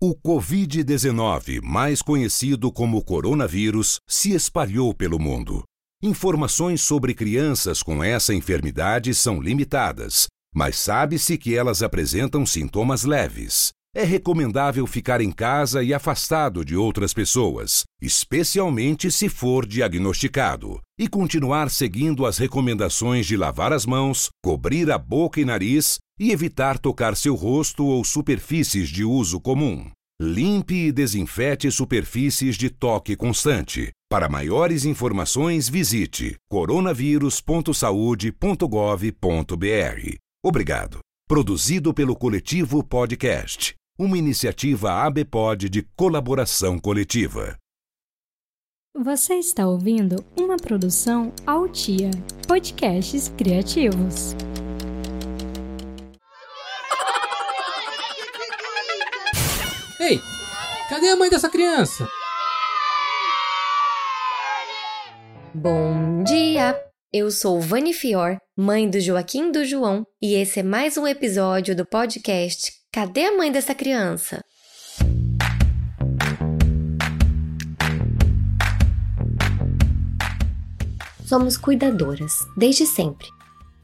O Covid-19, mais conhecido como coronavírus, se espalhou pelo mundo. Informações sobre crianças com essa enfermidade são limitadas, mas sabe-se que elas apresentam sintomas leves. É recomendável ficar em casa e afastado de outras pessoas, especialmente se for diagnosticado, e continuar seguindo as recomendações de lavar as mãos, cobrir a boca e nariz e evitar tocar seu rosto ou superfícies de uso comum. Limpe e desinfete superfícies de toque constante. Para maiores informações, visite coronavírus.saude.gov.br. Obrigado. Produzido pelo Coletivo Podcast, uma iniciativa ABPOD de colaboração coletiva. Você está ouvindo uma produção Altia, podcasts criativos. Cadê a mãe dessa criança? Bom dia! Eu sou Vani Fior, mãe do Joaquim do João, e esse é mais um episódio do podcast Cadê a mãe dessa criança? Somos cuidadoras, desde sempre.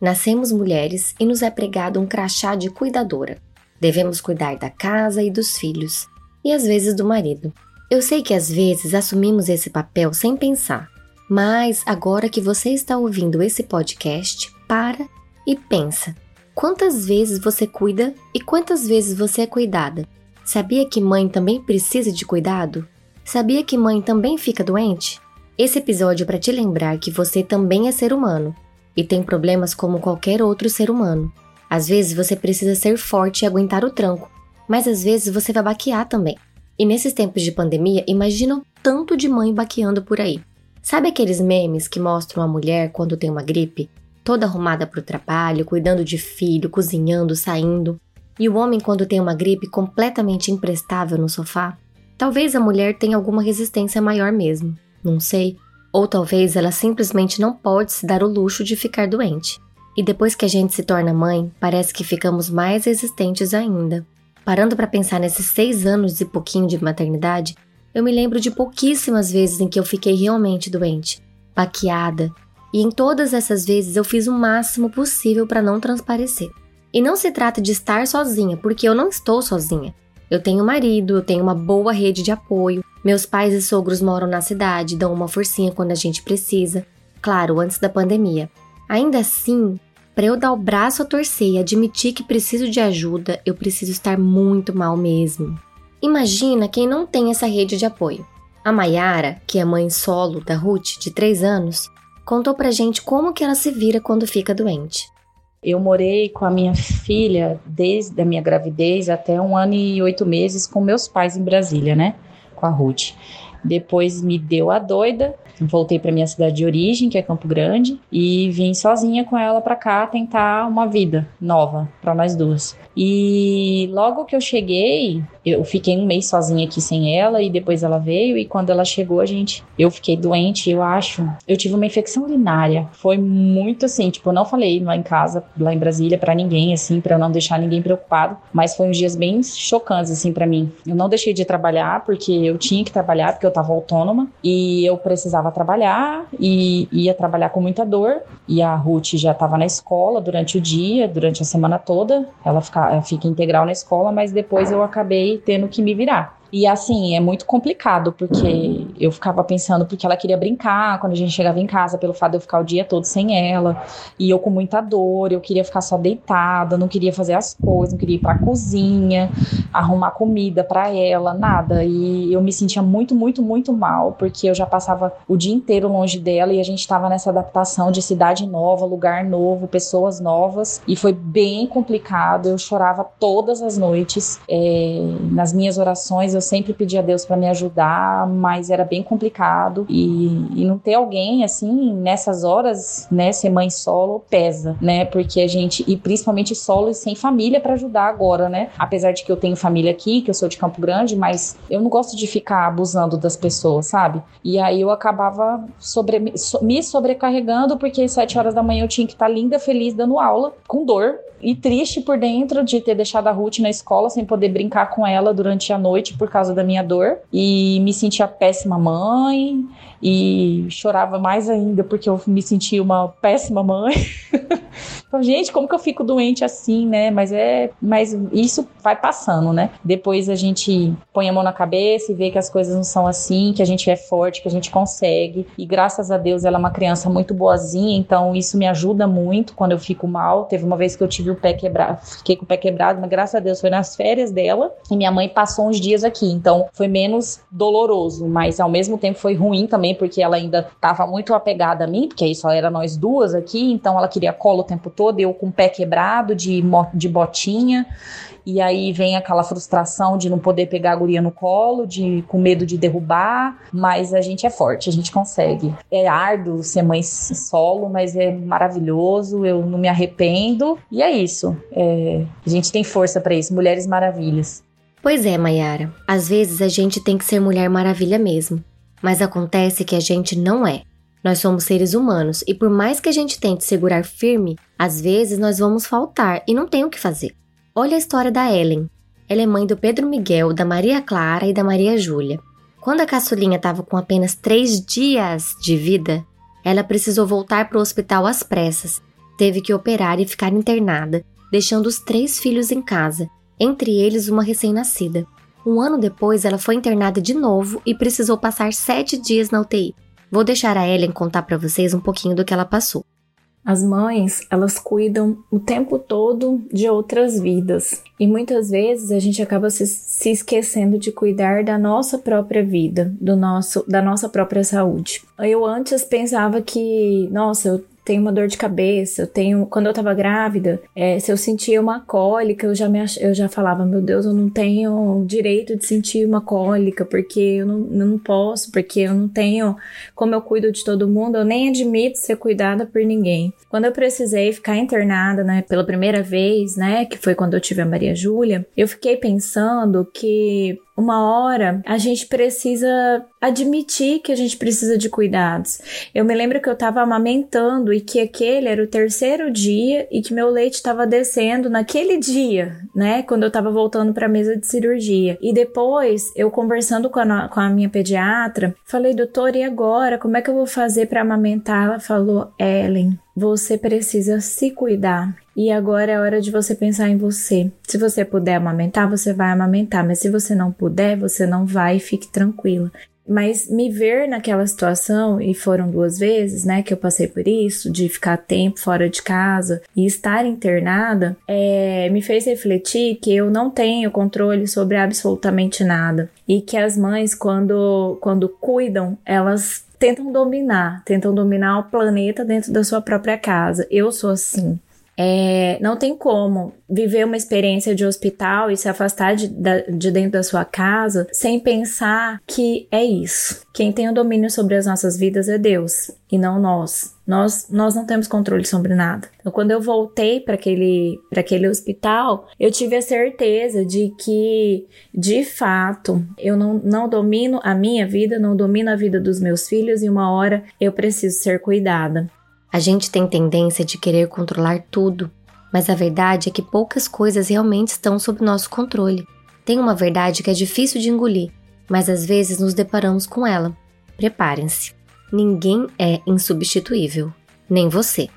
Nascemos mulheres e nos é pregado um crachá de cuidadora. Devemos cuidar da casa e dos filhos, e às vezes do marido. Eu sei que às vezes assumimos esse papel sem pensar, mas agora que você está ouvindo esse podcast, para e pensa. Quantas vezes você cuida e quantas vezes você é cuidada? Sabia que mãe também precisa de cuidado? Sabia que mãe também fica doente? Esse episódio é para te lembrar que você também é ser humano e tem problemas como qualquer outro ser humano. Às vezes você precisa ser forte e aguentar o tranco, mas às vezes você vai baquear também. E nesses tempos de pandemia, imagina o tanto de mãe baqueando por aí. Sabe aqueles memes que mostram a mulher quando tem uma gripe, toda arrumada para o trabalho, cuidando de filho, cozinhando, saindo, e o homem quando tem uma gripe completamente imprestável no sofá? Talvez a mulher tenha alguma resistência maior mesmo, não sei. Ou talvez ela simplesmente não pode se dar o luxo de ficar doente. E depois que a gente se torna mãe, parece que ficamos mais resistentes ainda. Parando para pensar nesses seis anos e pouquinho de maternidade, eu me lembro de pouquíssimas vezes em que eu fiquei realmente doente, baqueada, e em todas essas vezes eu fiz o máximo possível para não transparecer. E não se trata de estar sozinha, porque eu não estou sozinha. Eu tenho marido, eu tenho uma boa rede de apoio, meus pais e sogros moram na cidade, dão uma forcinha quando a gente precisa. Claro, antes da pandemia. Ainda assim, para eu dar o braço a torcer e admitir que preciso de ajuda, eu preciso estar muito mal mesmo. Imagina quem não tem essa rede de apoio. A Mayara, que é mãe solo da Ruth, de 3 anos, contou pra gente como que ela se vira quando fica doente. Eu morei com a minha filha desde a minha gravidez até um ano e oito meses com meus pais em Brasília, né? Com a Ruth. Depois me deu a doida, voltei para minha cidade de origem, que é Campo Grande, e vim sozinha com ela para cá tentar uma vida nova para nós duas. E logo que eu cheguei, eu fiquei um mês sozinha aqui sem ela e depois ela veio e quando ela chegou a gente, eu fiquei doente, eu acho. Eu tive uma infecção urinária. Foi muito assim, tipo, eu não falei lá em casa, lá em Brasília para ninguém assim, para não deixar ninguém preocupado, mas foi uns dias bem chocantes assim para mim. Eu não deixei de trabalhar porque eu tinha que trabalhar porque eu tava autônoma e eu precisava trabalhar e ia trabalhar com muita dor. E a Ruth já estava na escola durante o dia, durante a semana toda. Ela ficava fica integral na escola, mas depois eu acabei tendo que me virar. E assim, é muito complicado, porque eu ficava pensando, porque ela queria brincar quando a gente chegava em casa, pelo fato de eu ficar o dia todo sem ela, e eu com muita dor, eu queria ficar só deitada, não queria fazer as coisas, não queria ir pra cozinha, arrumar comida para ela, nada. E eu me sentia muito, muito, muito mal, porque eu já passava o dia inteiro longe dela e a gente tava nessa adaptação de cidade nova, lugar novo, pessoas novas, e foi bem complicado. Eu chorava todas as noites. É, nas minhas orações, eu sempre pedi a Deus para me ajudar, mas era bem complicado e, e, não ter alguém assim nessas horas, né, ser mãe solo pesa, né? Porque a gente e principalmente solo e sem família para ajudar agora, né? Apesar de que eu tenho família aqui, que eu sou de Campo Grande, mas eu não gosto de ficar abusando das pessoas, sabe? E aí eu acabava sobre, me sobrecarregando porque às sete horas da manhã eu tinha que estar tá linda, feliz dando aula com dor e triste por dentro de ter deixado a Ruth na escola sem poder brincar com ela durante a noite por causa da minha dor. E me sentia péssima mãe e chorava mais ainda porque eu me sentia uma péssima mãe. Gente, como que eu fico doente assim, né? Mas é, mas isso vai passando, né? Depois a gente põe a mão na cabeça e vê que as coisas não são assim, que a gente é forte, que a gente consegue. E graças a Deus ela é uma criança muito boazinha, então isso me ajuda muito quando eu fico mal. Teve uma vez que eu tive o pé quebrado, fiquei com o pé quebrado, mas graças a Deus foi nas férias dela e minha mãe passou uns dias aqui, então foi menos doloroso, mas ao mesmo tempo foi ruim também porque ela ainda estava muito apegada a mim, porque aí só era nós duas aqui, então ela queria colo o tempo todo, eu com o pé quebrado de, de botinha. E aí vem aquela frustração de não poder pegar a guria no colo, de com medo de derrubar, mas a gente é forte, a gente consegue. É árduo ser mãe solo, mas é maravilhoso, eu não me arrependo. E é isso. É, a gente tem força para isso, mulheres maravilhas. Pois é, Mayara. Às vezes a gente tem que ser mulher maravilha mesmo. Mas acontece que a gente não é. Nós somos seres humanos e por mais que a gente tente segurar firme, às vezes nós vamos faltar e não tem o que fazer. Olha a história da Ellen. Ela é mãe do Pedro Miguel, da Maria Clara e da Maria Júlia. Quando a caçulinha estava com apenas três dias de vida, ela precisou voltar para o hospital às pressas. Teve que operar e ficar internada, deixando os três filhos em casa, entre eles uma recém-nascida. Um ano depois, ela foi internada de novo e precisou passar sete dias na UTI. Vou deixar a Ellen contar para vocês um pouquinho do que ela passou. As mães, elas cuidam o tempo todo de outras vidas. E muitas vezes a gente acaba se, se, esquecendo de cuidar da nossa própria vida, do nosso, da nossa própria saúde. Eu antes pensava que, nossa, eu tenho uma dor de cabeça, eu tenho. Quando eu tava grávida, é, se eu sentia uma cólica, eu já, me, eu já falava, meu Deus, eu não tenho direito de sentir uma cólica, porque eu não, não posso, porque eu não tenho. Como eu cuido de todo mundo, eu nem admito ser cuidada por ninguém. Quando eu precisei ficar internada, né, pela primeira vez, né, que foi quando eu tive a Maria Júlia, eu fiquei pensando que uma hora a gente precisa admitir que a gente precisa de cuidados. Eu me lembro que eu estava amamentando e que aquele era o terceiro dia e que meu leite estava descendo naquele dia, né? Quando eu estava voltando para a mesa de cirurgia. E depois, eu conversando com a, com a minha pediatra, falei, doutor, e agora? Como é que eu vou fazer para amamentar? Ela falou, Ellen, você precisa se cuidar. E agora é hora de você pensar em você. Se você puder amamentar, você vai amamentar, mas se você não puder, você não vai, fique tranquila. Mas me ver naquela situação, e foram duas vezes, né, que eu passei por isso, de ficar tempo fora de casa e estar internada, é, me fez refletir que eu não tenho controle sobre absolutamente nada. E que as mães, quando, quando cuidam, elas tentam dominar, tentam dominar o planeta dentro da sua própria casa. Eu sou assim. É, não tem como viver uma experiência de hospital e se afastar de, de, dentro da sua casa sem pensar que é isso. Quem tem o domínio sobre as nossas vidas é Deus e não nós. Nós, nós não temos controle sobre nada. Então, quando eu voltei para aquele, aquele hospital, eu tive a certeza de que, de fato, eu não, não domino a minha vida, não domino a vida dos meus filhos e uma hora eu preciso ser cuidada. A gente tem tendência de querer controlar tudo, mas a verdade é que poucas coisas realmente estão sob nosso controle. Tem uma verdade que é difícil de engolir, mas às vezes nos deparamos com ela. Preparem-se. Ninguém é insubstituível, nem você.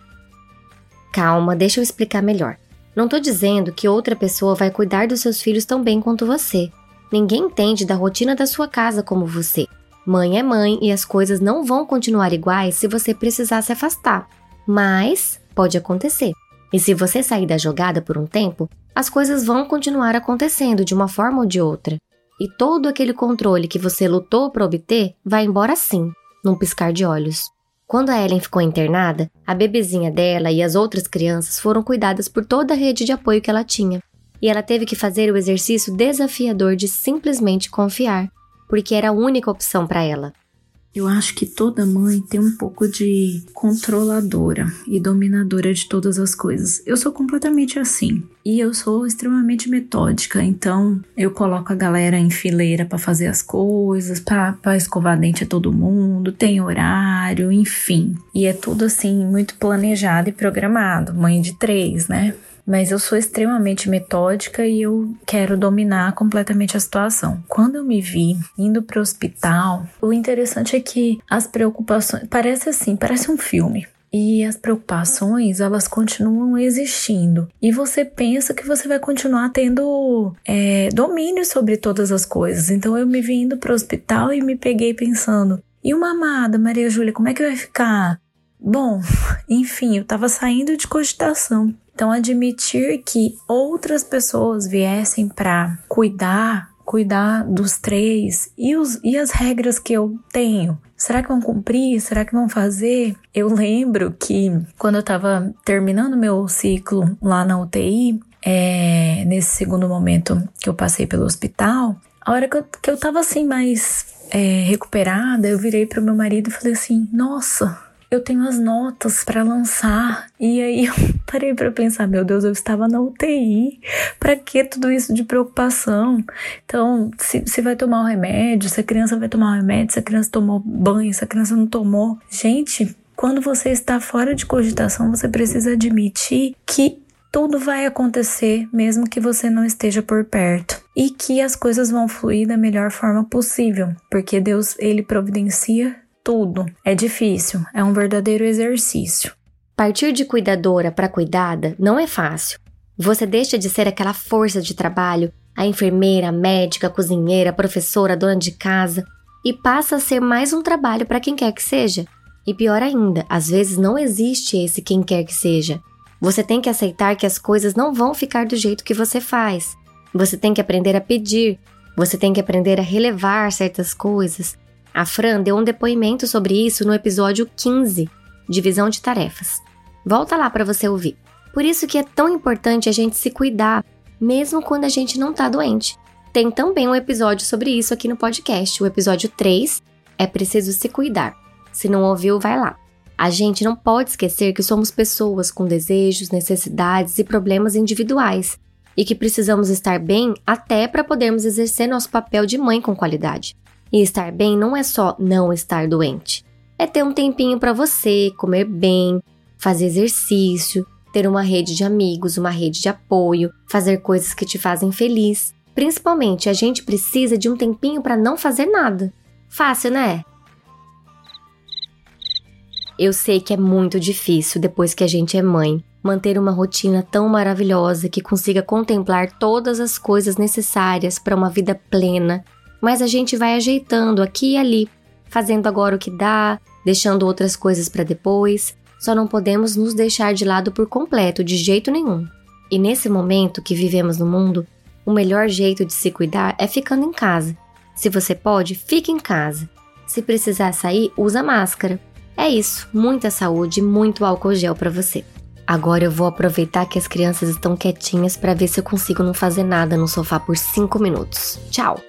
Calma, deixa eu explicar melhor. Não estou dizendo que outra pessoa vai cuidar dos seus filhos tão bem quanto você. Ninguém entende da rotina da sua casa como você. Mãe é mãe e as coisas não vão continuar iguais se você precisar se afastar. Mas pode acontecer. E se você sair da jogada por um tempo, as coisas vão continuar acontecendo de uma forma ou de outra. E todo aquele controle que você lutou para obter vai embora sim, num piscar de olhos. Quando a Ellen ficou internada, a bebezinha dela e as outras crianças foram cuidadas por toda a rede de apoio que ela tinha. E ela teve que fazer o exercício desafiador de simplesmente confiar porque era a única opção para ela. Eu acho que toda mãe tem um pouco de controladora e dominadora de todas as coisas. Eu sou completamente assim. E eu sou extremamente metódica, então eu coloco a galera em fileira para fazer as coisas, para escovar dente a todo mundo, tem horário, enfim. E é tudo assim muito planejado e programado. Mãe de três, né? Mas eu sou extremamente metódica e eu quero dominar completamente a situação. Quando eu me vi indo para o hospital, o interessante é que as preocupações parece assim, parece um filme. E as preocupações, elas continuam existindo. E você pensa que você vai continuar tendo é, domínio sobre todas as coisas. Então eu me vi indo para o hospital e me peguei pensando: e uma amada, Maria Júlia, como é que vai ficar? Bom, enfim, eu estava saindo de cogitação. Então, admitir que outras pessoas viessem para cuidar, cuidar dos três e, os, e as regras que eu tenho. Será que vão cumprir? Será que vão fazer? Eu lembro que quando eu estava terminando meu ciclo lá na UTI, é, nesse segundo momento que eu passei pelo hospital, a hora que eu, que eu tava assim mais é, recuperada, eu virei para o meu marido e falei assim: Nossa, eu tenho as notas para lançar. E aí eu parei para pensar, meu Deus, eu estava na UTI. Para que tudo isso de preocupação? Então, se, se vai tomar o um remédio, se a criança vai tomar o um remédio, se a criança tomou banho, se a criança não tomou. Gente, quando você está fora de cogitação, você precisa admitir que tudo vai acontecer mesmo que você não esteja por perto e que as coisas vão fluir da melhor forma possível, porque Deus ele providencia tudo. É difícil, é um verdadeiro exercício. Partir de cuidadora para cuidada não é fácil. Você deixa de ser aquela força de trabalho, a enfermeira, a médica, a cozinheira, a professora, a dona de casa, e passa a ser mais um trabalho para quem quer que seja. E pior ainda, às vezes não existe esse quem quer que seja. Você tem que aceitar que as coisas não vão ficar do jeito que você faz. Você tem que aprender a pedir. Você tem que aprender a relevar certas coisas. A Fran deu um depoimento sobre isso no episódio 15, Divisão de Tarefas. Volta lá para você ouvir. Por isso que é tão importante a gente se cuidar, mesmo quando a gente não tá doente. Tem também um episódio sobre isso aqui no podcast, o episódio 3, É Preciso Se Cuidar. Se não ouviu, vai lá. A gente não pode esquecer que somos pessoas com desejos, necessidades e problemas individuais e que precisamos estar bem até para podermos exercer nosso papel de mãe com qualidade. E estar bem não é só não estar doente, é ter um tempinho para você, comer bem, fazer exercício, ter uma rede de amigos, uma rede de apoio, fazer coisas que te fazem feliz. Principalmente, a gente precisa de um tempinho para não fazer nada. Fácil, né? Eu sei que é muito difícil depois que a gente é mãe manter uma rotina tão maravilhosa que consiga contemplar todas as coisas necessárias para uma vida plena, mas a gente vai ajeitando aqui e ali, fazendo agora o que dá, deixando outras coisas para depois. Só não podemos nos deixar de lado por completo, de jeito nenhum. E nesse momento que vivemos no mundo, o melhor jeito de se cuidar é ficando em casa. Se você pode, fique em casa. Se precisar sair, usa máscara. É isso, muita saúde e muito álcool gel para você. Agora eu vou aproveitar que as crianças estão quietinhas para ver se eu consigo não fazer nada no sofá por 5 minutos. Tchau!